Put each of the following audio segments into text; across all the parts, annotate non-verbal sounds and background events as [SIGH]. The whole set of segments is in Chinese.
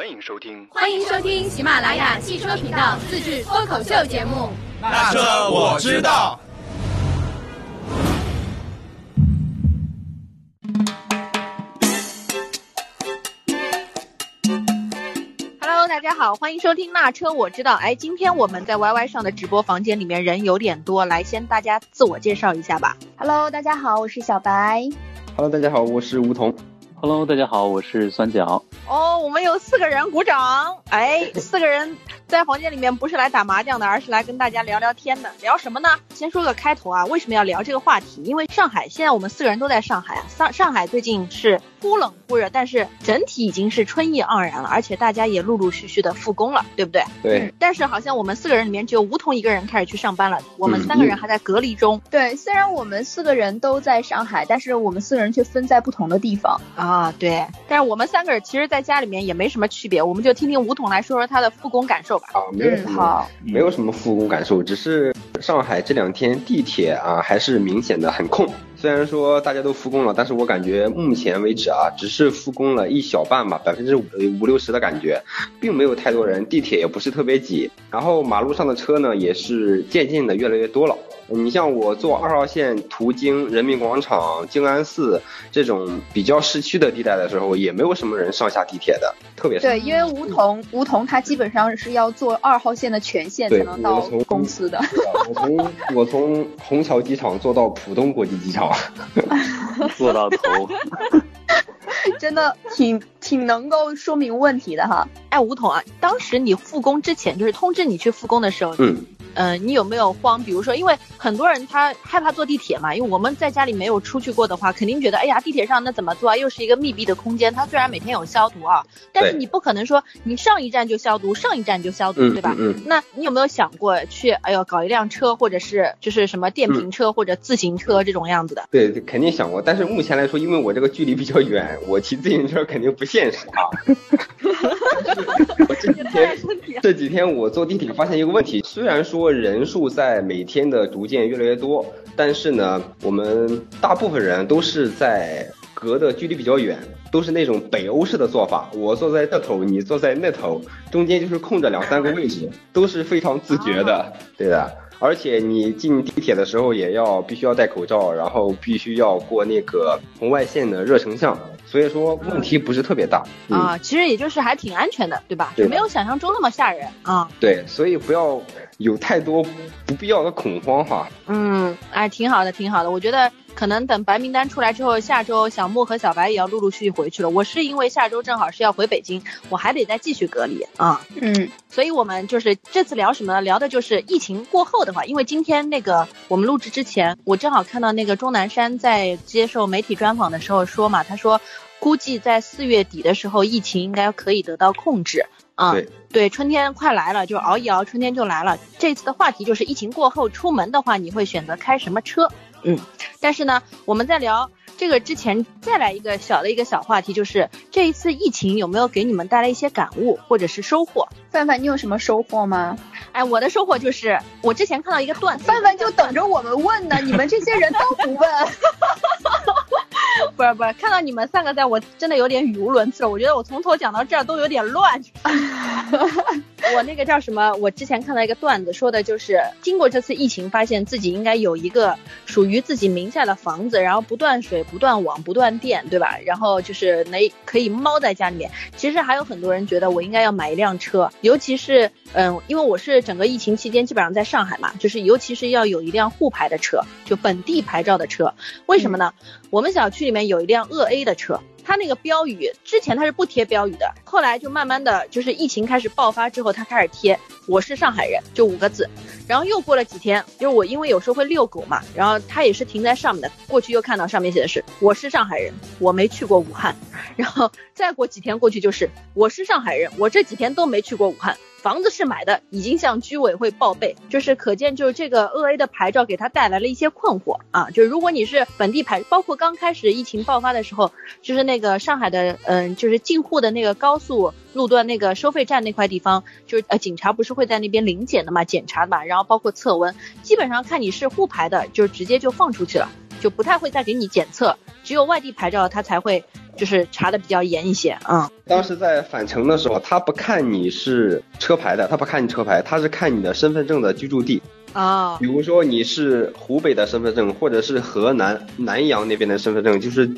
欢迎收听，欢迎收听喜马拉雅汽车频道自制脱口秀节目。那车我知道。Hello，大家好，欢迎收听那车我知道。哎，今天我们在 YY 上的直播房间里面人有点多，来先大家自我介绍一下吧。Hello，大家好，我是小白。Hello，大家好，我是吴桐。Hello，大家好，我是酸角。哦，我们有四个人鼓掌。哎，四个人在房间里面不是来打麻将的，而是来跟大家聊聊天的。聊什么呢？先说个开头啊，为什么要聊这个话题？因为上海现在我们四个人都在上海啊，上上海最近是忽冷忽热，但是整体已经是春意盎然了，而且大家也陆陆续续的复工了，对不对？对。但是好像我们四个人里面只有梧桐一个人开始去上班了，我们三个人还在隔离中。对，虽然我们四个人都在上海，但是我们四个人却分在不同的地方啊。对。但是我们三个人其实，在家里面也没什么区别，我们就听听梧桐来说说他的复工感受吧。啊，没有什么，嗯、没有什么复工感受，只是上海这两天地铁啊还是明显的很空。虽然说大家都复工了，但是我感觉目前为止啊，只是复工了一小半吧，百分之五五六十的感觉，并没有太多人，地铁也不是特别挤，然后马路上的车呢也是渐渐的越来越多了。你像我坐二号线途经人民广场、静安寺这种比较市区的地带的时候，也没有什么人上下地铁的，特别少。对，因为梧桐，梧桐它基本上是要坐二号线的全线才能到公司的。我从我从虹桥机场坐到浦东国际机场，[LAUGHS] 坐到头。[LAUGHS] 真的挺挺能够说明问题的哈。哎，吴桐啊，当时你复工之前，就是通知你去复工的时候，嗯。呃，你有没有慌？比如说，因为很多人他害怕坐地铁嘛，因为我们在家里没有出去过的话，肯定觉得，哎呀，地铁上那怎么坐啊？又是一个密闭的空间，它虽然每天有消毒啊，但是你不可能说你上一站就消毒，上一站就消毒，嗯、对吧？嗯。那你有没有想过去，哎呦，搞一辆车，或者是就是什么电瓶车、嗯、或者自行车这种样子的？对，肯定想过，但是目前来说，因为我这个距离比较远，我骑自行车肯定不现实啊。[LAUGHS] 我这几天这几天我坐地铁发现一个问题，虽然说人数在在每天的逐渐越来越多，但是呢，我们大部分人都是在隔的距离比较远，都是那种北欧式的做法。我坐在这头，你坐在那头，中间就是空着两三个位置，都是非常自觉的，啊、对的。而且你进地铁的时候也要必须要戴口罩，然后必须要过那个红外线的热成像。所以说问题不是特别大、嗯、啊，其实也就是还挺安全的，对吧？对没有想象中那么吓人啊。对，所以不要有太多不必要的恐慌哈。嗯，哎，挺好的，挺好的。我觉得可能等白名单出来之后，下周小莫和小白也要陆陆续续回去了。我是因为下周正好是要回北京，我还得再继续隔离啊。嗯，所以我们就是这次聊什么呢？聊的就是疫情过后的话，因为今天那个我们录制之前，我正好看到那个钟南山在接受媒体专访的时候说嘛，他说。估计在四月底的时候，疫情应该可以得到控制啊。对对，春天快来了，就熬一熬，春天就来了。这次的话题就是疫情过后出门的话，你会选择开什么车？嗯，但是呢，我们在聊这个之前，再来一个小的一个小话题，就是这一次疫情有没有给你们带来一些感悟或者是收获？范范，你有什么收获吗？哎，我的收获就是我之前看到一个段子，范范就等着我们问呢，你们这些人都不问。[LAUGHS] [LAUGHS] 不是不是，看到你们三个在我真的有点语无伦次了。我觉得我从头讲到这儿都有点乱。[LAUGHS] 我那个叫什么？我之前看到一个段子，说的就是经过这次疫情，发现自己应该有一个属于自己名下的房子，然后不断水、不断网、不断电，对吧？然后就是能可以猫在家里面。其实还有很多人觉得我应该要买一辆车，尤其是嗯，因为我是整个疫情期间基本上在上海嘛，就是尤其是要有一辆沪牌的车，就本地牌照的车。为什么呢？嗯、我们小区里面有一辆鄂 A 的车。它那个标语之前它是不贴标语的，后来就慢慢的就是疫情开始爆发之后，它开始贴我是上海人就五个字，然后又过了几天，就是我因为有时候会遛狗嘛，然后它也是停在上面的，过去又看到上面写的是我是上海人，我没去过武汉，然后再过几天过去就是我是上海人，我这几天都没去过武汉。房子是买的，已经向居委会报备，就是可见就是这个鄂 A 的牌照给他带来了一些困惑啊。就如果你是本地牌，包括刚开始疫情爆发的时候，就是那个上海的嗯，就是进沪的那个高速路段那个收费站那块地方，就是呃警察不是会在那边临检的嘛，检查的嘛，然后包括测温，基本上看你是沪牌的，就直接就放出去了，就不太会再给你检测，只有外地牌照他才会。就是查的比较严一些。嗯，当时在返程的时候，他不看你是车牌的，他不看你车牌，他是看你的身份证的居住地。啊，比如说你是湖北的身份证，或者是河南南阳那边的身份证，就是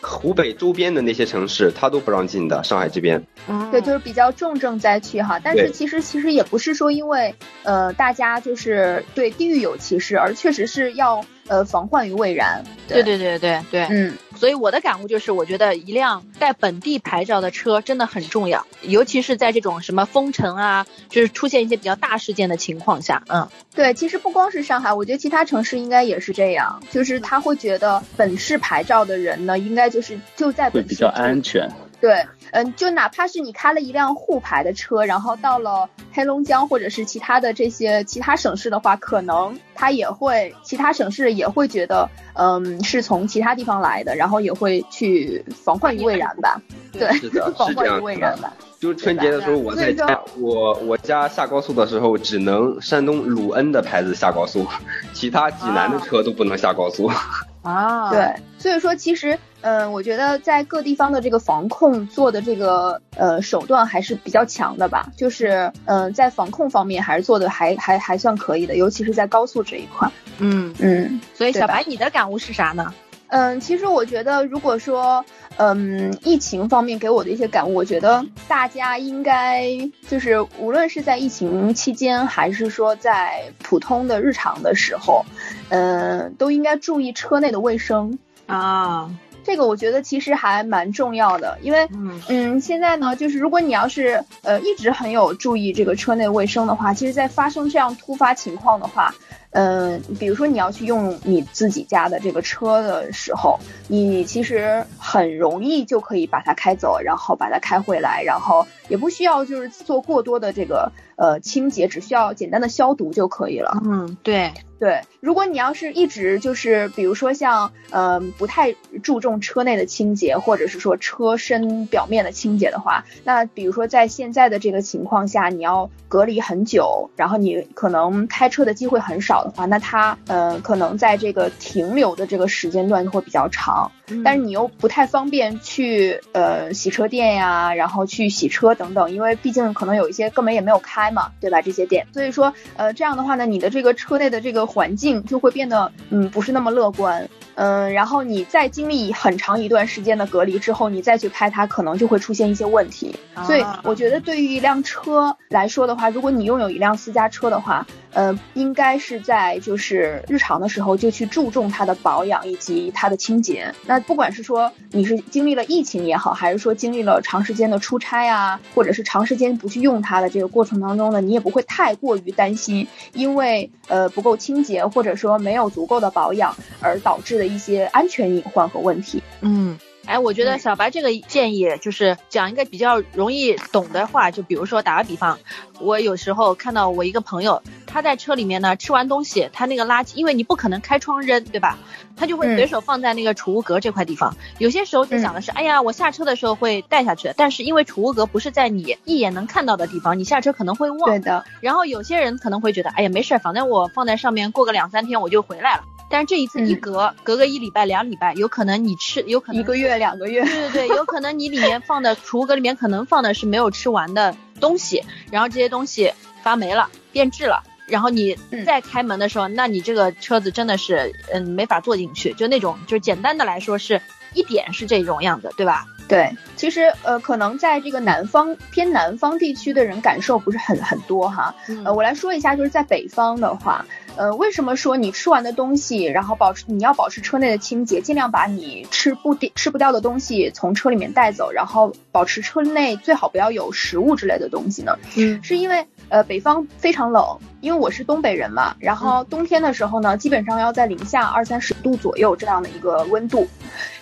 湖北周边的那些城市，他都不让进的。上海这边，对，就是比较重症灾区哈。但是其实其实也不是说因为呃大家就是对地域有歧视，而确实是要。呃，防患于未然。对对对对对，嗯，所以我的感悟就是，我觉得一辆带本地牌照的车真的很重要，尤其是在这种什么封城啊，就是出现一些比较大事件的情况下，嗯，对，其实不光是上海，我觉得其他城市应该也是这样，就是他会觉得本市牌照的人呢，应该就是就在本市比较安全。对，嗯，就哪怕是你开了一辆沪牌的车，然后到了黑龙江或者是其他的这些其他省市的话，可能他也会，其他省市也会觉得，嗯，是从其他地方来的，然后也会去防患于未然吧。对，是的，[LAUGHS] 防患于未然吧。就春节的时候，我在家，我我家下高速的时候，只能山东鲁恩的牌子下高速，其他济南的车都不能下高速。[LAUGHS] 啊，对，所以说其实，嗯，我觉得在各地方的这个防控做的这个呃手段还是比较强的吧，就是嗯，在防控方面还是做的还还还算可以的，尤其是在高速这一块。嗯嗯，所以小白，你的感悟是啥呢？嗯，其实我觉得，如果说，嗯，疫情方面给我的一些感悟，我觉得大家应该就是无论是在疫情期间，还是说在普通的日常的时候，嗯，都应该注意车内的卫生啊。这个我觉得其实还蛮重要的，因为，嗯，现在呢，就是如果你要是呃一直很有注意这个车内卫生的话，其实，在发生这样突发情况的话。嗯，比如说你要去用你自己家的这个车的时候，你其实很容易就可以把它开走，然后把它开回来，然后也不需要就是做过多的这个呃清洁，只需要简单的消毒就可以了。嗯，对。对，如果你要是一直就是，比如说像，呃，不太注重车内的清洁，或者是说车身表面的清洁的话，那比如说在现在的这个情况下，你要隔离很久，然后你可能开车的机会很少的话，那它，呃，可能在这个停留的这个时间段会比较长。但是你又不太方便去，呃，洗车店呀，然后去洗车等等，因为毕竟可能有一些根本也没有开嘛，对吧？这些店，所以说，呃，这样的话呢，你的这个车内的这个。环境就会变得嗯不是那么乐观，嗯，然后你再经历很长一段时间的隔离之后，你再去开它，可能就会出现一些问题。所以我觉得对于一辆车来说的话，如果你拥有一辆私家车的话，呃，应该是在就是日常的时候就去注重它的保养以及它的清洁。那不管是说你是经历了疫情也好，还是说经历了长时间的出差啊，或者是长时间不去用它的这个过程当中呢，你也不会太过于担心，因为呃不够清洁或者说没有足够的保养而导致的一些安全隐患和问题。嗯。哎，我觉得小白这个建议就是讲一个比较容易懂的话，就比如说打个比方，我有时候看到我一个朋友，他在车里面呢吃完东西，他那个垃圾，因为你不可能开窗扔，对吧？他就会随手放在那个储物格这块地方。有些时候就想的是，哎呀，我下车的时候会带下去，但是因为储物格不是在你一眼能看到的地方，你下车可能会忘。对的。然后有些人可能会觉得，哎呀，没事，反正我放在上面，过个两三天我就回来了。但是这一次一隔隔个一礼拜两礼拜，有可能你吃有可能一个月两个月，对对对，有可能你里面放的储物格里面可能放的是没有吃完的东西，然后这些东西发霉了变质了，然后你再开门的时候，那你这个车子真的是嗯没法坐进去，就那种就是简单的来说是一点是这种样子，对吧？对，其实呃可能在这个南方偏南方地区的人感受不是很很多哈，呃我来说一下，就是在北方的话。呃，为什么说你吃完的东西，然后保持你要保持车内的清洁，尽量把你吃不掉吃不掉的东西从车里面带走，然后保持车内最好不要有食物之类的东西呢？嗯，是因为呃北方非常冷，因为我是东北人嘛，然后冬天的时候呢，基本上要在零下二三十度左右这样的一个温度。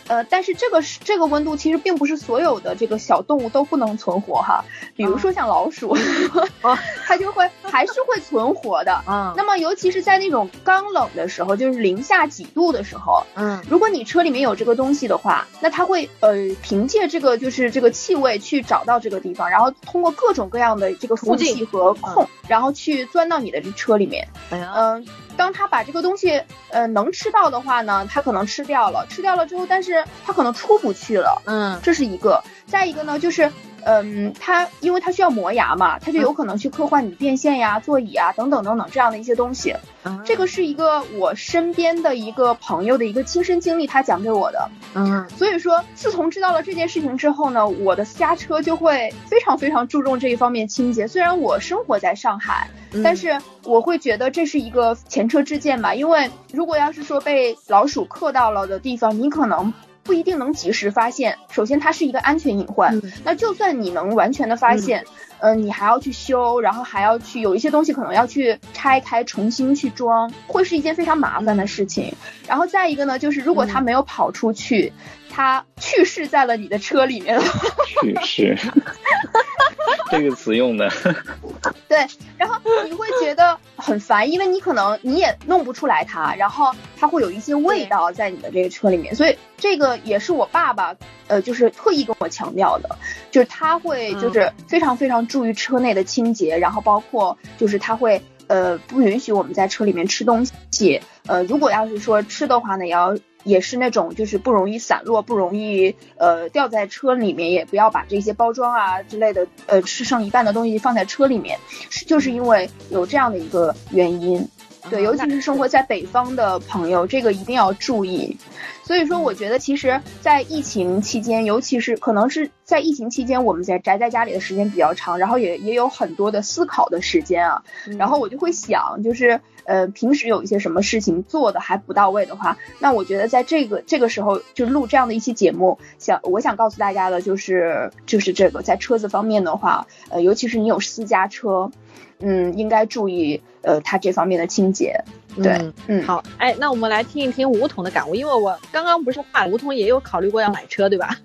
呃，但是这个是这个温度，其实并不是所有的这个小动物都不能存活哈。比如说像老鼠，[LAUGHS] 它就会还是会存活的。嗯，[LAUGHS] 那么尤其是在那种刚冷的时候，就是零下几度的时候，嗯，如果你车里面有这个东西的话，那它会呃凭借这个就是这个气味去找到这个地方，然后通过各种各样的这个缝隙和空然后去钻到你的这车里面。嗯，当他把这个东西呃能吃到的话呢，他可能吃掉了，吃掉了之后，但是他可能出不去了。嗯，这是一个。再一个呢，就是。嗯，它因为它需要磨牙嘛，它就有可能去刻画你电线呀、座椅啊等等等等这样的一些东西。这个是一个我身边的一个朋友的一个亲身经历，他讲给我的。嗯，所以说自从知道了这件事情之后呢，我的私家车就会非常非常注重这一方面清洁。虽然我生活在上海，但是我会觉得这是一个前车之鉴吧，因为如果要是说被老鼠刻到了的地方，你可能。不一定能及时发现。首先，它是一个安全隐患。那就算你能完全的发现，嗯，你还要去修，然后还要去有一些东西可能要去拆开重新去装，会是一件非常麻烦的事情。然后再一个呢，就是如果它没有跑出去，它去世在了你的车里面了。去世。[LAUGHS] 这个词用的，对，然后你会觉得很烦，因为你可能你也弄不出来它，然后它会有一些味道在你的这个车里面，所以这个也是我爸爸，呃，就是特意跟我强调的，就是他会就是非常非常注意车内的清洁，然后包括就是他会呃不允许我们在车里面吃东西，呃，如果要是说吃的话呢，也要。也是那种就是不容易散落，不容易呃掉在车里面，也不要把这些包装啊之类的呃吃剩一半的东西放在车里面，是就是因为有这样的一个原因，对，尤其是生活在北方的朋友，这个一定要注意。所以说，我觉得其实，在疫情期间，尤其是可能是在疫情期间，我们在宅在家里的时间比较长，然后也也有很多的思考的时间啊，然后我就会想，就是。呃，平时有一些什么事情做的还不到位的话，那我觉得在这个这个时候就录这样的一期节目，想我想告诉大家的就是就是这个在车子方面的话，呃，尤其是你有私家车，嗯，应该注意呃它这方面的清洁。对，嗯，好，哎，那我们来听一听吴桐的感悟，因为我刚刚不是话，吴桐也有考虑过要买车，对吧？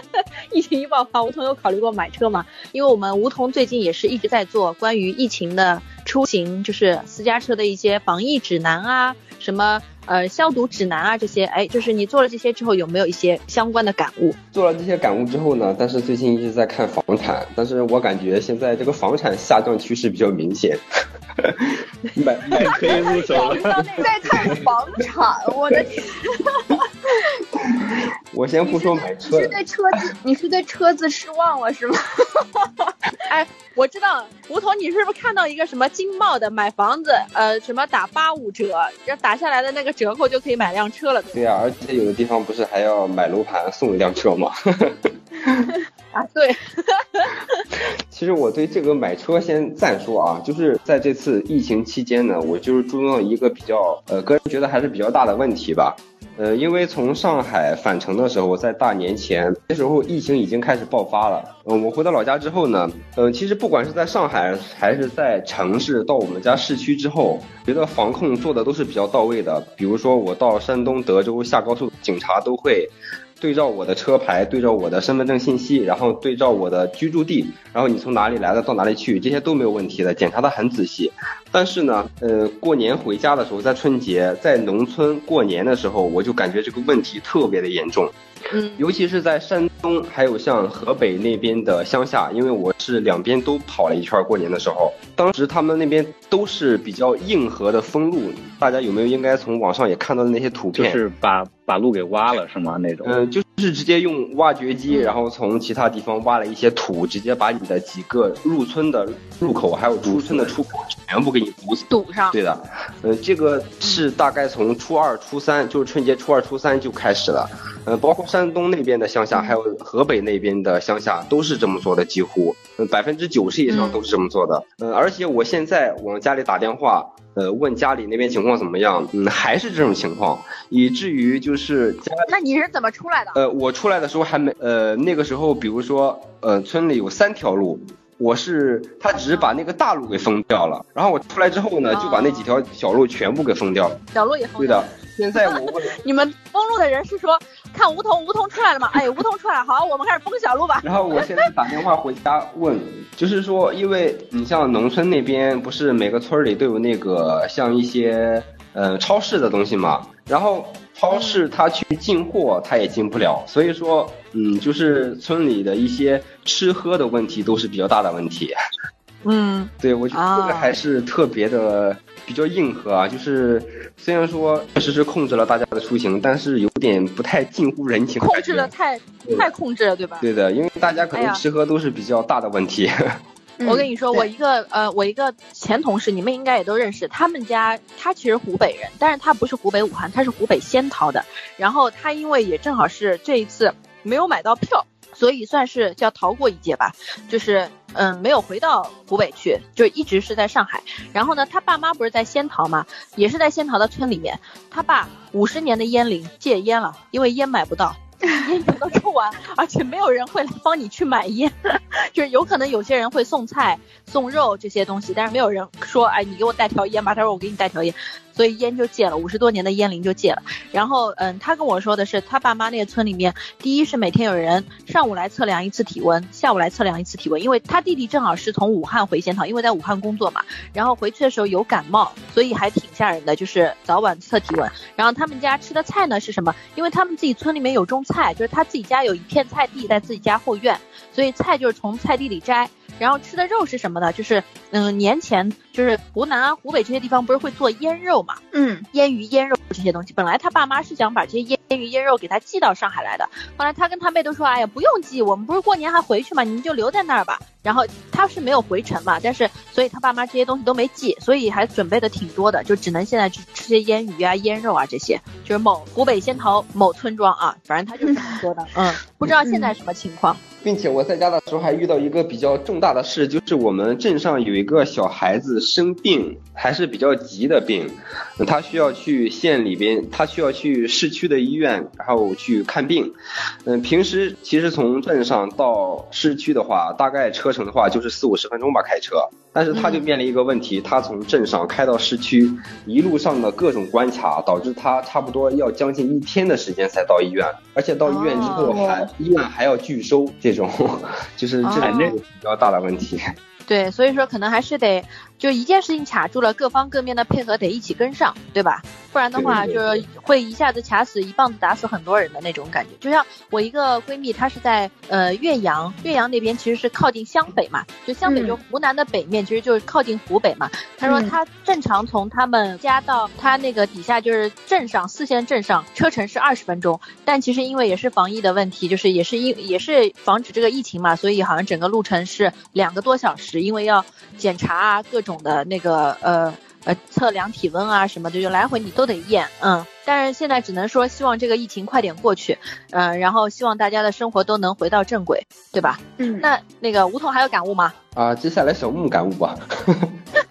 [LAUGHS] 疫情一爆发，吴桐有考虑过买车嘛？因为我们吴桐最近也是一直在做关于疫情的。出行就是私家车的一些防疫指南啊，什么呃消毒指南啊这些，哎，就是你做了这些之后有没有一些相关的感悟？做了这些感悟之后呢，但是最近一直在看房产，但是我感觉现在这个房产下降趋势比较明显。[LAUGHS] 买买可以入手了。[LAUGHS] 在看房产，我的天！我先不说买车，你是对车子，你是对车子失望了是吗？[LAUGHS] 哎，我知道，吴桐，你是不是看到一个什么金茂的买房子，呃，什么打八五折，要打下来的那个折扣就可以买辆车了？对呀，而且有的地方不是还要买楼盘送一辆车吗？[LAUGHS] 啊，对。[LAUGHS] 其实我对这个买车先暂说啊，就是在这次疫情期间呢，我就是注重一个比较，呃，个人觉得还是比较大的问题吧。呃，因为从上海返程的时候，在大年前，那时候疫情已经开始爆发了。嗯，我回到老家之后呢，嗯，其实不管是在上海还是在城市，到我们家市区之后，觉得防控做的都是比较到位的。比如说我到山东德州下高速，警察都会。对照我的车牌，对照我的身份证信息，然后对照我的居住地，然后你从哪里来的到哪里去，这些都没有问题的，检查的很仔细。但是呢，呃，过年回家的时候，在春节在农村过年的时候，我就感觉这个问题特别的严重。嗯，尤其是在山东，还有像河北那边的乡下，因为我是两边都跑了一圈过年的时候，当时他们那边都是比较硬核的封路。大家有没有应该从网上也看到的那些图片？就是把把路给挖了是吗？那种？嗯，就是直接用挖掘机，然后从其他地方挖了一些土，直接把你的几个入村的入口还有出村的出口全部给你堵死。堵上。对的，嗯，这个是大概从初二、初三，就是春节初二、初三就开始了。嗯，包括山东那边的乡下，还有河北那边的乡下，都是这么做的，几乎，嗯，百分之九十以上都是这么做的。嗯，而且我现在往家里打电话。呃，问家里那边情况怎么样？嗯，还是这种情况，以至于就是家。那你是怎么出来的？呃，我出来的时候还没，呃，那个时候，比如说，呃，村里有三条路，我是他只是把那个大路给封掉了，然后我出来之后呢，就把那几条小路全部给封掉了。小路也封。对的。现在我问 [LAUGHS] 你们封路的人是说看梧桐梧桐出来了吗？哎，梧桐出来，好，我们开始封小路吧。[LAUGHS] 然后我现在打电话回家问，就是说，因为你像农村那边，不是每个村里都有那个像一些呃超市的东西嘛？然后超市他去进货，他也进不了，所以说，嗯，就是村里的一些吃喝的问题都是比较大的问题。嗯，对，我觉得这个还是特别的比较硬核啊。就是虽然说确实是控制了大家的出行，但是有点不太近乎人情。控制的太太控制了，对吧？对的，因为大家可能吃喝都是比较大的问题。[LAUGHS] 我跟你说，我一个呃，我一个前同事，你们应该也都认识。他们家他其实湖北人，但是他不是湖北武汉，他是湖北仙桃的。然后他因为也正好是这一次没有买到票，所以算是叫逃过一劫吧。就是嗯，没有回到湖北去，就一直是在上海。然后呢，他爸妈不是在仙桃嘛，也是在仙桃的村里面。他爸五十年的烟龄戒烟了，因为烟买不到。烟全都抽完，而且没有人会来帮你去买烟，[LAUGHS] 就是有可能有些人会送菜、送肉这些东西，但是没有人说，哎，你给我带条烟吧。他说我给你带条烟。所以烟就戒了，五十多年的烟龄就戒了。然后，嗯，他跟我说的是，他爸妈那个村里面，第一是每天有人上午来测量一次体温，下午来测量一次体温。因为他弟弟正好是从武汉回仙桃，因为在武汉工作嘛。然后回去的时候有感冒，所以还挺吓人的，就是早晚测体温。然后他们家吃的菜呢是什么？因为他们自己村里面有种菜，就是他自己家有一片菜地在自己家后院，所以菜就是从菜地里摘。然后吃的肉是什么呢？就是，嗯，年前就是湖南啊、湖北这些地方不是会做腌肉嘛？嗯，腌鱼、腌肉这些东西。本来他爸妈是想把这些腌腌鱼、腌肉给他寄到上海来的，后来他跟他妹都说，哎呀，不用寄，我们不是过年还回去嘛，你们就留在那儿吧。然后他是没有回城嘛，但是所以他爸妈这些东西都没寄，所以还准备的挺多的，就只能现在去吃些腌鱼啊、腌肉啊这些。就是某湖北仙桃某村庄啊，反正他就是这么说的。[LAUGHS] 嗯，不知道现在什么情况。并且我在家的时候还遇到一个比较重大的事，就是我们镇上有一个小孩子生病，还是比较急的病，他需要去县里边，他需要去市区的医院，然后去看病。嗯，平时其实从镇上到市区的话，大概车程的话就是四五十分钟吧，开车。但是他就面临一个问题，他从镇上开到市区，一路上的各种关卡，导致他差不多要将近一天的时间才到医院，而且到医院之后还医院还要拒收。这种 [LAUGHS] 就是这种比较大的问题。对，所以说可能还是得就一件事情卡住了，各方各面的配合得一起跟上，对吧？不然的话，就是会一下子卡死一棒子打死很多人的那种感觉。就像我一个闺蜜，她是在呃岳阳，岳阳那边其实是靠近湘北嘛，就湘北就湖南的北面，其实就是靠近湖北嘛。她说她正常从他们家到她那个底下就是镇上四线镇上车程是二十分钟，但其实因为也是防疫的问题，就是也是因也是防止这个疫情嘛，所以好像整个路程是两个多小时。因为要检查啊，各种的那个呃呃测量体温啊什么的，就来回你都得验，嗯。但是现在只能说希望这个疫情快点过去，嗯，然后希望大家的生活都能回到正轨，对吧？嗯。那那个吴桐还有感悟吗？啊，接下来小木感悟吧。[LAUGHS]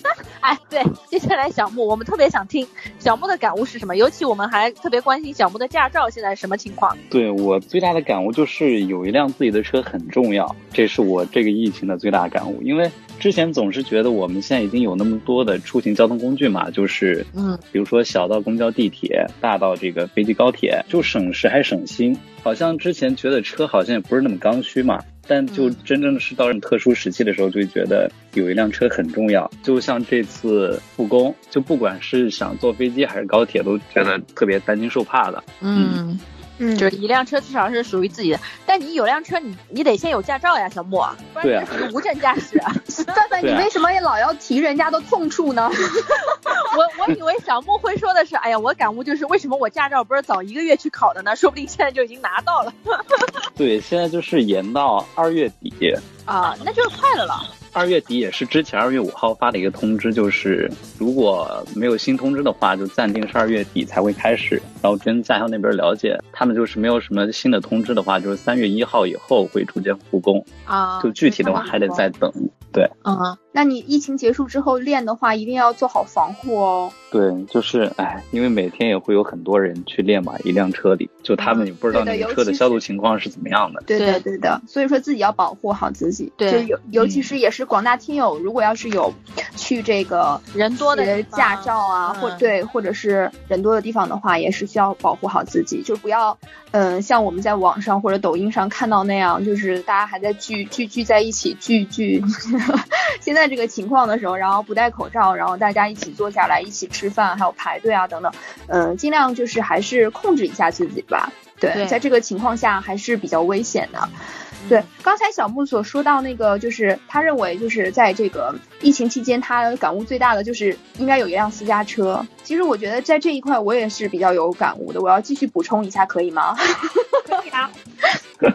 哎，对，接下来小木，我们特别想听小木的感悟是什么，尤其我们还特别关心小木的驾照现在什么情况。对我最大的感悟就是有一辆自己的车很重要，这是我这个疫情的最大感悟。因为之前总是觉得我们现在已经有那么多的出行交通工具嘛，就是嗯，比如说小到公交、地铁，大到这个飞机、高铁，就省时还省心。好像之前觉得车好像也不是那么刚需嘛。但就真正的是到这种特殊时期的时候，就觉得有一辆车很重要。就像这次复工，就不管是想坐飞机还是高铁，都觉得特别担惊受怕的。嗯。嗯，就是一辆车至少是属于自己的，但你有辆车，你你得先有驾照呀，小莫，不然你是无证驾驶。[LAUGHS] 范范，你为什么也老要提人家的痛处呢？[LAUGHS] 我我以为小莫会说的是，哎呀，我感悟就是为什么我驾照不是早一个月去考的呢？说不定现在就已经拿到了。[LAUGHS] 对，现在就是延到二月底。啊，那就是快了了。二月底也是之前二月五号发的一个通知，就是如果没有新通知的话，就暂定是二月底才会开始。然后跟驾校那边了解，他们就是没有什么新的通知的话，就是三月一号以后会逐渐复工啊。就具体的话还得再等。对，嗯，那你疫情结束之后练的话，一定要做好防护哦。对，就是哎，因为每天也会有很多人去练嘛，一辆车里，就他们也不知道那个车的消毒情况是怎么样的。对的，对的，所以说自己要保护好自己。对，就尤尤其是也是广大听友，如果要是有去这个人多的驾照啊，或对，或者是人多的地方的话，也是需要保护好自己，就不要嗯，像我们在网上或者抖音上看到那样，就是大家还在聚聚聚在一起聚聚。[LAUGHS] 现在这个情况的时候，然后不戴口罩，然后大家一起坐下来一起吃饭，还有排队啊等等，嗯，尽量就是还是控制一下自己吧。对，在这个情况下还是比较危险的。对，刚才小木所说到那个，就是他认为就是在这个疫情期间，他感悟最大的就是应该有一辆私家车。其实我觉得在这一块我也是比较有感悟的，我要继续补充一下，可以吗？[LAUGHS] 可以啊。[LAUGHS]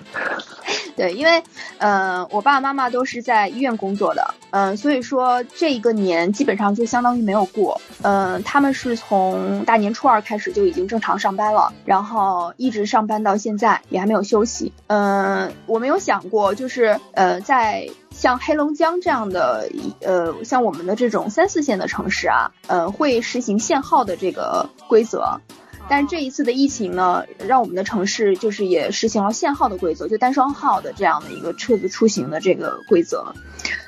对，因为，呃，我爸爸妈妈都是在医院工作的，嗯，所以说这一个年基本上就相当于没有过，嗯，他们是从大年初二开始就已经正常上班了，然后一直上班到现在也还没有休息，嗯，我没有想过就是，呃，在像黑龙江这样的，呃，像我们的这种三四线的城市啊，呃，会实行限号的这个规则。但这一次的疫情呢，让我们的城市就是也实行了限号的规则，就单双号的这样的一个车子出行的这个规则。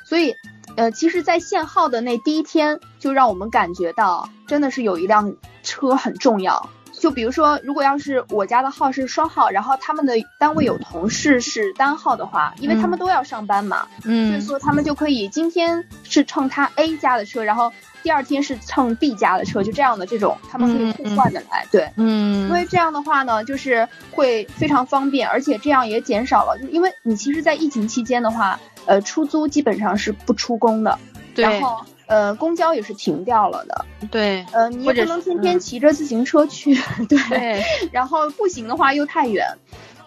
所以，呃，其实，在限号的那第一天，就让我们感觉到真的是有一辆车很重要。就比如说，如果要是我家的号是双号，然后他们的单位有同事是单号的话，因为他们都要上班嘛，嗯，所以说他们就可以今天是乘他 A 家的车，然后。第二天是乘 B 家的车，就这样的这种，他们可以互换的来，对，嗯，因为这样的话呢，就是会非常方便，而且这样也减少了，就因为你其实，在疫情期间的话，呃，出租基本上是不出工的，然后呃，公交也是停掉了的，对，呃，你也不能天天骑着自行车去，[LAUGHS] 对，然后步行的话又太远。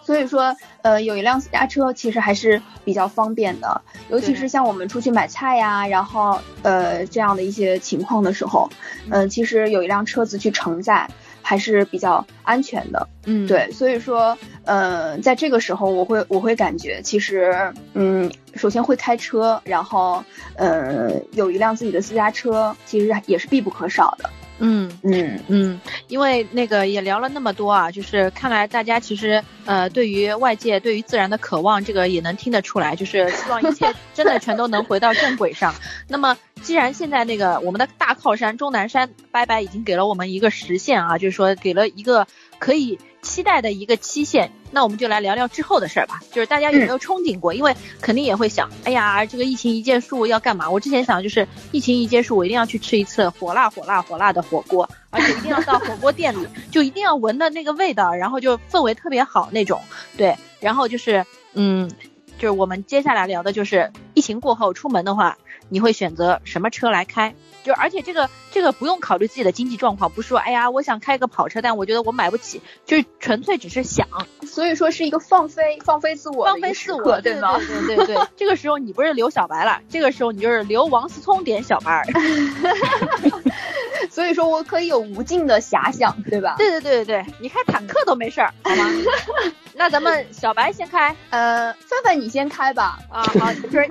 所以说，呃，有一辆私家车其实还是比较方便的，尤其是像我们出去买菜呀，然后呃这样的一些情况的时候，嗯，其实有一辆车子去承载还是比较安全的。嗯，对，所以说，呃，在这个时候，我会我会感觉，其实，嗯，首先会开车，然后，呃，有一辆自己的私家车，其实也是必不可少的。嗯嗯嗯，因为那个也聊了那么多啊，就是看来大家其实呃对于外界对于自然的渴望，这个也能听得出来，就是希望一切真的全都能回到正轨上。那么既然现在那个我们的大靠山钟南山拜拜已经给了我们一个实现啊，就是说给了一个可以。期待的一个期限，那我们就来聊聊之后的事儿吧。就是大家有没有憧憬过？因为肯定也会想，哎呀，这个疫情一结束要干嘛？我之前想就是疫情一结束，我一定要去吃一次火辣火辣火辣的火锅，而且一定要到火锅店里，就一定要闻的那个味道，然后就氛围特别好那种。对，然后就是，嗯，就是我们接下来聊的就是疫情过后出门的话，你会选择什么车来开？就而且这个这个不用考虑自己的经济状况，不是说哎呀我想开个跑车，但我觉得我买不起，就是纯粹只是想，所以说是一个放飞放飞自我放飞自我，对吗？对对对，这个时候你不是留小白了，这个时候你就是留王思聪点小白，[LAUGHS] 所以说我可以有无尽的遐想，对吧？对对对对对，你开坦克都没事儿，好吗？[LAUGHS] 那咱们小白先开，呃，范范你先开吧。啊，好，就是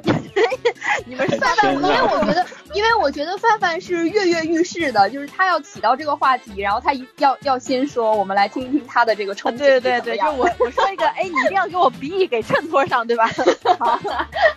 你 [LAUGHS] 们范范，因为我觉得，[LAUGHS] 因为我觉得范范是跃跃欲试的，就是他要起到这个话题，然后他要要先说，我们来听一听他的这个冲击。对对对，就我我说一个，哎，你一定要给我鼻翼给衬托上，对吧？好，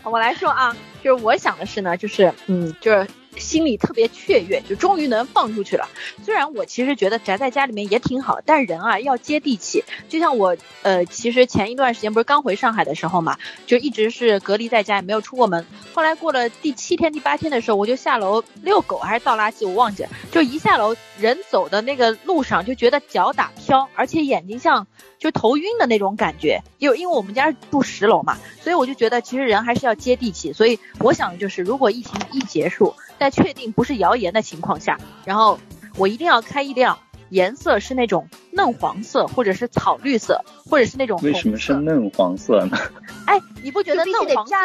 我来说啊，就是我想的是呢，就是嗯，就是。心里特别雀跃，就终于能放出去了。虽然我其实觉得宅在家里面也挺好，但人啊要接地气。就像我，呃，其实前一段时间不是刚回上海的时候嘛，就一直是隔离在家，也没有出过门。后来过了第七天、第八天的时候，我就下楼遛狗还是倒垃圾，我忘记了。就一下楼，人走的那个路上就觉得脚打飘，而且眼睛像。就头晕的那种感觉，因因为我们家住十楼嘛，所以我就觉得其实人还是要接地气。所以我想的就是，如果疫情一结束，在确定不是谣言的情况下，然后我一定要开一辆颜色是那种嫩黄色，或者是草绿色，或者是那种为什么是嫩黄色呢？哎，你不觉得嫩黄色、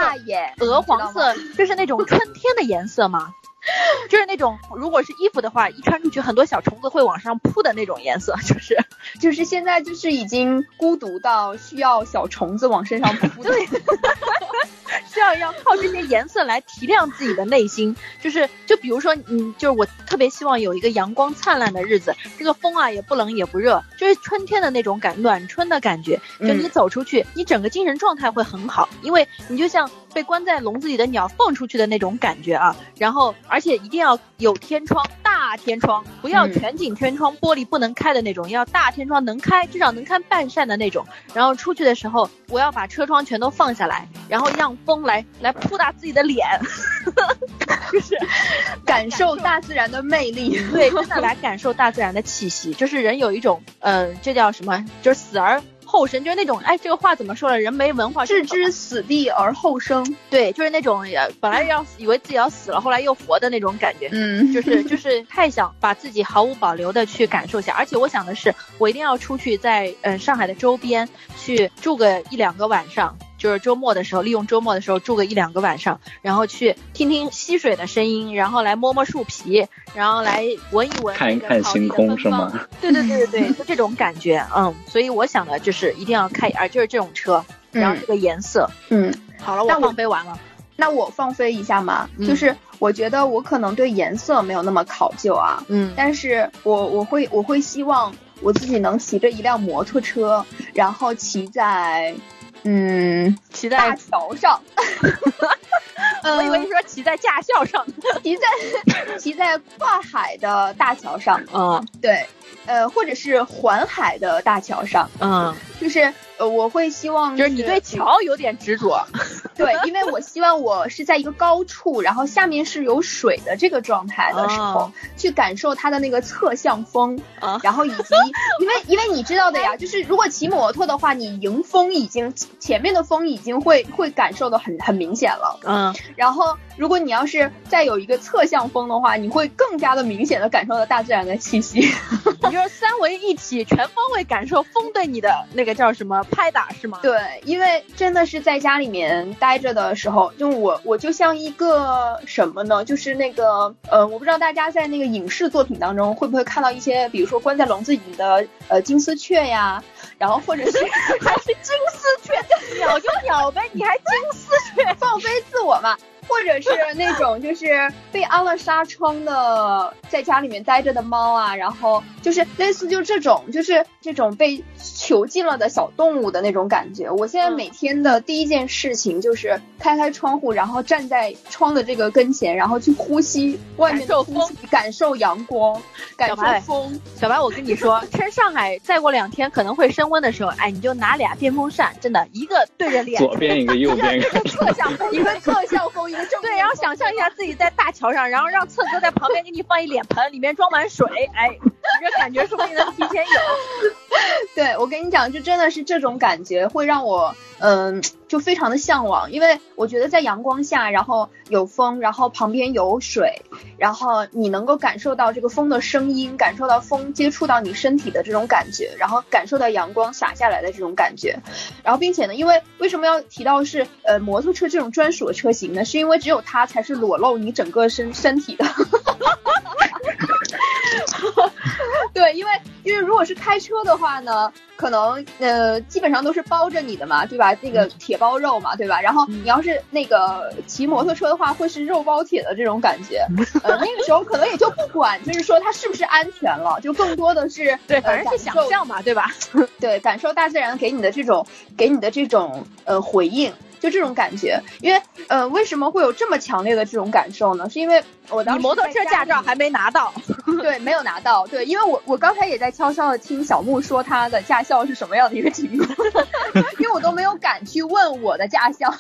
鹅黄色就是那种春天的颜色吗？[LAUGHS] 就是那种，如果是衣服的话，一穿出去，很多小虫子会往上扑的那种颜色，就是，就是现在就是已经孤独到需要小虫子往身上扑。对，[LAUGHS] 需要要靠这些颜色来提亮自己的内心。就是，就比如说，嗯，就是我特别希望有一个阳光灿烂的日子，这个风啊也不冷也不热，就是春天的那种感，暖春的感觉。就你走出去，你整个精神状态会很好，因为你就像。被关在笼子里的鸟放出去的那种感觉啊，然后而且一定要有天窗，大天窗，不要全景天窗，玻璃不能开的那种，要大天窗能开，至少能开半扇的那种。然后出去的时候，我要把车窗全都放下来，然后让风来来扑打自己的脸。[LAUGHS] 就是 [LAUGHS] 感受大自然的魅力，对，真的来感受大自然的气息。就是人有一种，嗯，这叫什么？就是死而。后生就是那种，哎，这个话怎么说了？人没文化，置之死地而后生。对，就是那种本来要以为自己要死了，后来又活的那种感觉。嗯，就是就是太想把自己毫无保留的去感受一下。而且我想的是，我一定要出去在嗯上海的周边去住个一两个晚上。就是周末的时候，利用周末的时候住个一两个晚上，然后去听听溪水的声音，然后来摸摸树皮，然后来闻一闻看一看星空，是吗？对对对对对，就这种感觉，嗯，所以我想的就是一定要开，啊，就是这种车，然后这个颜色，嗯，好了，我放飞完了，那我放飞一下嘛，就是我觉得我可能对颜色没有那么考究啊，嗯，但是我我会我会希望我自己能骑着一辆摩托车，然后骑在。嗯，骑在大桥上，[LAUGHS] 我以为你说骑在驾校上，[LAUGHS] 骑在骑在跨海的大桥上，嗯，对，呃，或者是环海的大桥上，嗯，就是。呃，我会希望就是你对桥有点执着，对，因为我希望我是在一个高处，然后下面是有水的这个状态的时候，去感受它的那个侧向风，然后以及因为因为你知道的呀，就是如果骑摩托的话，你迎风已经前面的风已经会会感受的很很明显了，嗯，然后如果你要是再有一个侧向风的话，你会更加的明显的感受到大自然的气息，[LAUGHS] 你就是三维一体全方位感受风对你的那个叫什么？拍打是吗？对，因为真的是在家里面待着的时候，就我我就像一个什么呢？就是那个呃，我不知道大家在那个影视作品当中会不会看到一些，比如说关在笼子里的呃金丝雀呀，然后或者是还是金丝雀，[LAUGHS] 鸟就鸟呗，你还金丝雀，放飞自我嘛。或者是那种就是被安了纱窗的，在家里面待着的猫啊，然后就是类似就这种，就是这种被囚禁了的小动物的那种感觉。我现在每天的第一件事情就是开开窗户，然后站在窗的这个跟前，然后去呼吸外面的风，感受阳光，感受风。小白，我跟你说，[LAUGHS] 趁上海再过两天可能会升温的时候，哎，你就拿俩电风扇，真的一个对着脸，左边一个，右边一个，侧向风，一个侧向风。一个正对，然后想象一下自己在大桥上，然后让侧哥在旁边给你放一脸盆，里面装满水，哎，你这感觉说不定能提前有。[LAUGHS] 对，我跟你讲，就真的是这种感觉会让我。嗯，就非常的向往，因为我觉得在阳光下，然后有风，然后旁边有水，然后你能够感受到这个风的声音，感受到风接触到你身体的这种感觉，然后感受到阳光洒下来的这种感觉，然后并且呢，因为为什么要提到是呃摩托车这种专属的车型呢？是因为只有它才是裸露你整个身身体的。[LAUGHS] 对，因为因为如果是开车的话呢，可能呃基本上都是包着你的嘛，对吧？那个铁包肉嘛，对吧？然后你要是那个骑摩托车的话，会是肉包铁的这种感觉。[LAUGHS] 呃，那个时候可能也就不管，就是说它是不是安全了，就更多的是对，反正是想象嘛，对吧？[LAUGHS] 对，感受大自然给你的这种给你的这种呃回应。就这种感觉，因为呃，为什么会有这么强烈的这种感受呢？是因为我当时摩托车驾照还没拿到，对，没有拿到，对，因为我我刚才也在悄悄的听小木说他的驾校是什么样的一个情况，[LAUGHS] 因为我都没有敢去问我的驾校，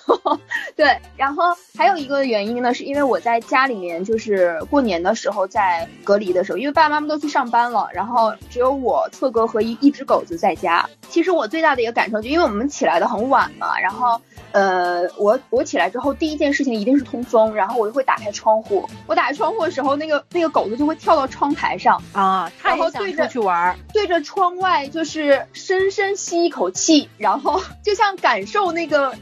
对，然后还有一个原因呢，是因为我在家里面就是过年的时候在隔离的时候，因为爸爸妈妈都去上班了，然后只有我策哥和一一只狗子在家。其实我最大的一个感受，就因为我们起来的很晚嘛，然后。呃，我我起来之后第一件事情一定是通风，然后我就会打开窗户。我打开窗户的时候，那个那个狗子就会跳到窗台上啊，然后对着去玩，对着窗外就是深深吸一口气，然后 [LAUGHS] 就像感受那个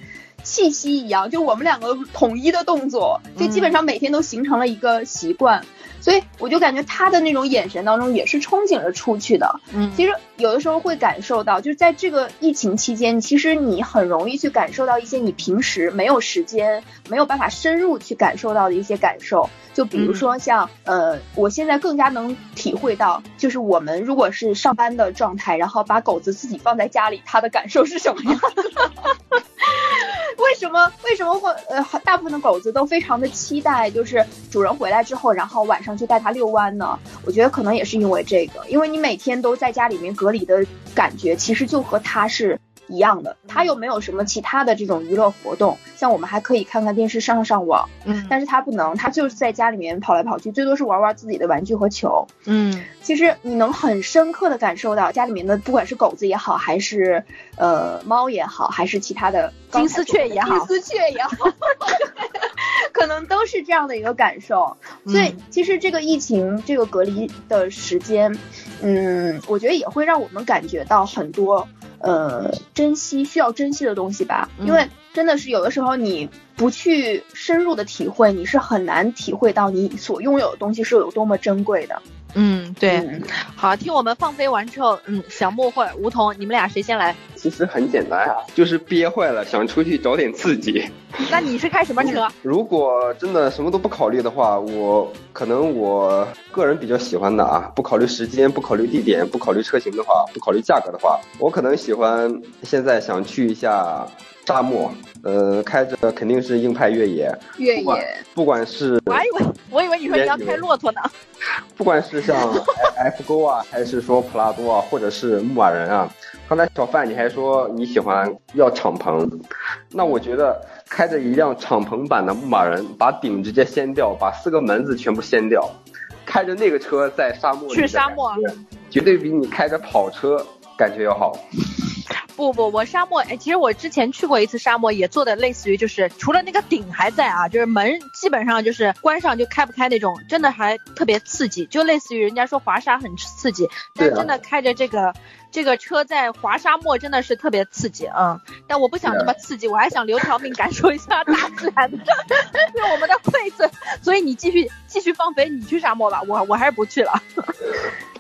气息一样，就我们两个统一的动作，就基本上每天都形成了一个习惯。所以我就感觉他的那种眼神当中也是憧憬着出去的。嗯，其实有的时候会感受到，就是在这个疫情期间，其实你很容易去感受到一些你平时没有时间、没有办法深入去感受到的一些感受。就比如说像呃，我现在更加能体会到，就是我们如果是上班的状态，然后把狗子自己放在家里，它的感受是什么样？为什么为什么会呃大部分的狗子都非常的期待，就是主人回来之后，然后晚上去带它遛弯呢？我觉得可能也是因为这个，因为你每天都在家里面隔离的感觉，其实就和它是一样的，它又没有什么其他的这种娱乐活动，像我们还可以看看电视、上上网，嗯，但是它不能，它就是在家里面跑来跑去，最多是玩玩自己的玩具和球，嗯，其实你能很深刻的感受到家里面的不管是狗子也好，还是呃猫也好，还是其他的金丝雀也好，金丝雀也好，[LAUGHS] 可能都是这样的一个感受。所以其实这个疫情这个隔离的时间，嗯，我觉得也会让我们感觉到很多。呃，珍惜需要珍惜的东西吧，因为真的是有的时候你不去深入的体会，你是很难体会到你所拥有的东西是有多么珍贵的。嗯，对，好，听我们放飞完之后，嗯，小莫或者梧桐，你们俩谁先来？其实很简单啊，就是憋坏了，想出去找点刺激。[LAUGHS] 那你是开什么车？[LAUGHS] 如果真的什么都不考虑的话，我可能我个人比较喜欢的啊，不考虑时间，不考虑地点，不考虑车型的话，不考虑价格的话，我可能喜欢现在想去一下沙漠。呃，开着肯定是硬派越野，越野，不管是，我还以为我以为你说你要开骆驼呢，不管是像 F 勾啊，还是说普拉多啊，或者是牧马人啊，刚才小范你还说你喜欢要敞篷，那我觉得开着一辆敞篷版的牧马人，把顶直接掀掉，把四个门子全部掀掉，开着那个车在沙漠去沙漠，绝对比你开着跑车感觉要好。不不，我沙漠哎，其实我之前去过一次沙漠，也做的类似于就是除了那个顶还在啊，就是门基本上就是关上就开不开那种，真的还特别刺激，就类似于人家说滑沙很刺激，但真的开着这个这个车在滑沙漠真的是特别刺激啊！但我不想那么刺激，我还想留条命感受一下大自然的，[LAUGHS] 用我们的馈赠。所以你继续继续放飞，你去沙漠吧，我我还是不去了。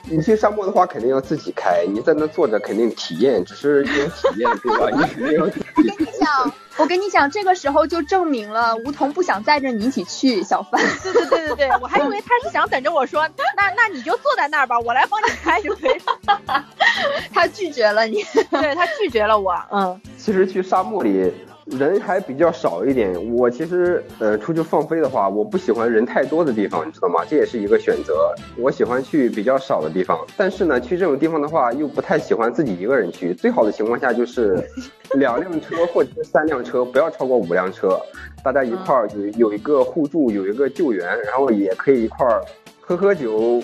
你去沙漠的话，肯定要自己开。你在那坐着，肯定体验，只是一种体验，对吧？你肯定要。我跟你讲，我跟你讲，这个时候就证明了梧桐不想载着你一起去，小范。对 [LAUGHS] 对对对对，我还以为他是想等着我说，那那你就坐在那儿吧，我来帮你开就可以了。[LAUGHS] [LAUGHS] 他拒绝了你，对他拒绝了我。嗯，其实去沙漠里。人还比较少一点，我其实呃出去放飞的话，我不喜欢人太多的地方，你知道吗？这也是一个选择。我喜欢去比较少的地方，但是呢，去这种地方的话，又不太喜欢自己一个人去。最好的情况下就是 [LAUGHS] 两辆车或者是三辆车，不要超过五辆车，大家一块儿有有一个互助，有一个救援，然后也可以一块儿喝喝酒。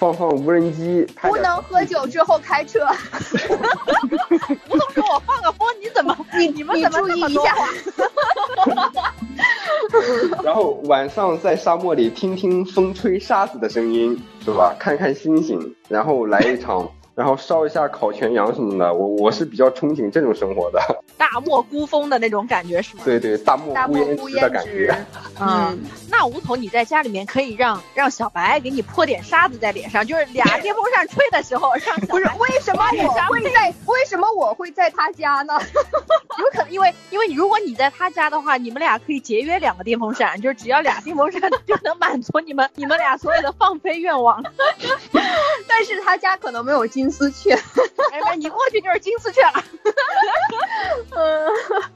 放放无人机，不能喝酒之后开车。吴总说：“我放个风，你怎么 [LAUGHS] 你你们怎么注意一下？” [LAUGHS] 然后晚上在沙漠里听听风吹沙子的声音，是吧？看看星星，然后来一场。然后烧一下烤全羊什么的，我我是比较憧憬这种生活的，[LAUGHS] 大漠孤峰的那种感觉是吗？对对，大漠孤烟直的感觉。[LAUGHS] 嗯，那吴桐你在家里面可以让让小白给你泼点沙子在脸上，就是俩电风扇吹的时候，让不是 [LAUGHS] 为什么我会在为什么我会在他家呢？有可能因为因为如果你在他家的话，你们俩可以节约两个电风扇，就是只要俩电风扇就能满足你们你们俩所有的放飞愿望。但是他家可能没有金。丝雀，哎，你过去就是金丝雀了。嗯，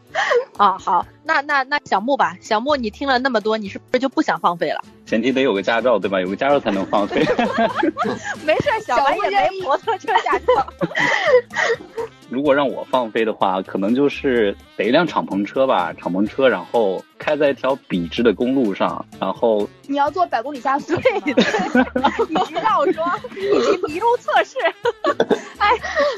[LAUGHS] 啊，好，那那那小木吧，小木，你听了那么多，你是不是就不想放飞了？前提得有个驾照，对吧？有个驾照才能放飞。[LAUGHS] 没事，小白也没摩托车驾照。[LAUGHS] 如果让我放飞的话，可能就是得一辆敞篷车吧，敞篷车，然后开在一条笔直的公路上，然后你要做百公里加速，对对，以及绕桩，以及迷路测试。[LAUGHS] 哎，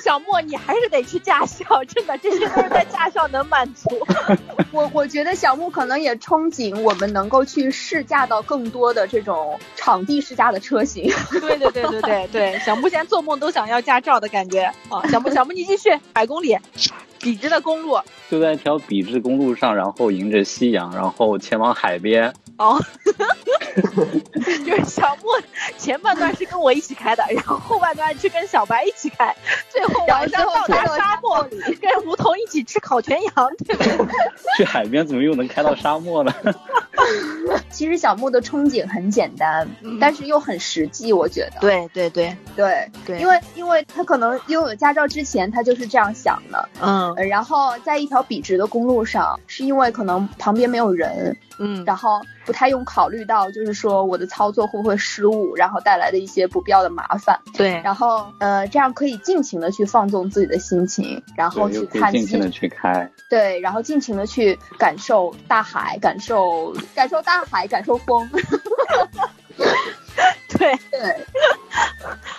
小莫，你还是得去驾校，真的，这些都是在驾校能满足。[LAUGHS] 我我觉得小木可能也憧憬我们能够去试驾到更多的这种场地试驾的车型。[LAUGHS] 对对对对对对，小木现在做梦都想要驾照的感觉啊！小木小木，你继续。百公里，笔直的公路，就在一条笔直公路上，然后迎着夕阳，然后前往海边。哦，就是小莫前半段是跟我一起开的，然后后半段是跟小白一起开，最后晚上到达沙漠里，跟梧桐一起吃烤全羊，对不对？去海边怎么又能开到沙漠呢？其实小木的憧憬很简单，但是又很实际，我觉得。对对对对对，因为因为他可能拥有驾照之前，他就是这样想的，嗯，然后在一条笔直的公路上，是因为可能旁边没有人。嗯，然后不太用考虑到，就是说我的操作会不会失误，然后带来的一些不必要的麻烦。对，然后呃，这样可以尽情的去放纵自己的心情，然后去看，尽情的去开。对，然后尽情的去感受大海，感受感受大海，感受风。[LAUGHS] 对对。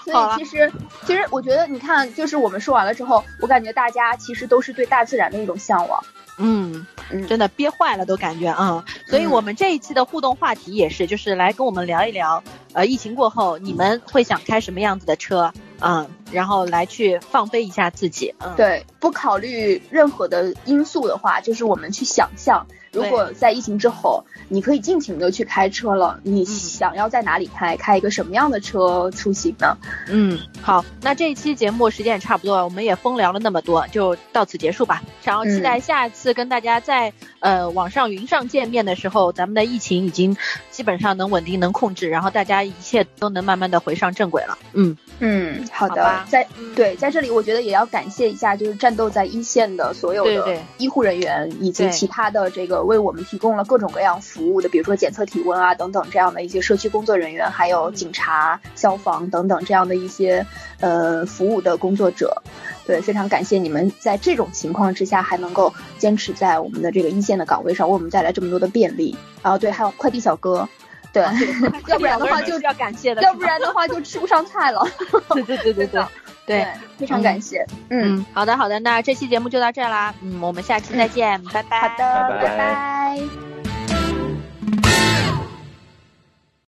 所以其实其实我觉得，你看，就是我们说完了之后，我感觉大家其实都是对大自然的一种向往。嗯，真的憋坏了都感觉啊，所以我们这一期的互动话题也是，就是来跟我们聊一聊，呃，疫情过后你们会想开什么样子的车，嗯，然后来去放飞一下自己，嗯，对，不考虑任何的因素的话，就是我们去想象。如果在疫情之后，你可以尽情的去开车了，你想要在哪里开，开一个什么样的车出行呢？嗯，好，那这一期节目时间也差不多了，我们也风聊了那么多，就到此结束吧。然后期待下一次跟大家在呃网上云上见面的时候，咱们的疫情已经基本上能稳定能控制，然后大家一切都能慢慢的回上正轨了。嗯嗯，好的，在对在这里，我觉得也要感谢一下，就是战斗在一线的所有的医护人员以及其他的这个。为我们提供了各种各样服务的，比如说检测体温啊等等这样的一些社区工作人员，还有警察、消防等等这样的一些呃服务的工作者，对，非常感谢你们在这种情况之下还能够坚持在我们的这个一线的岗位上，为我们带来这么多的便利。然后对，还有快递小哥，对，[LAUGHS] 要不然的话就要感谢的，要不然的话就吃不上菜了。对对对对对。对，非常感谢。嗯，好的好的，那这期节目就到这啦。嗯，我们下期再见，拜拜。好的，拜拜。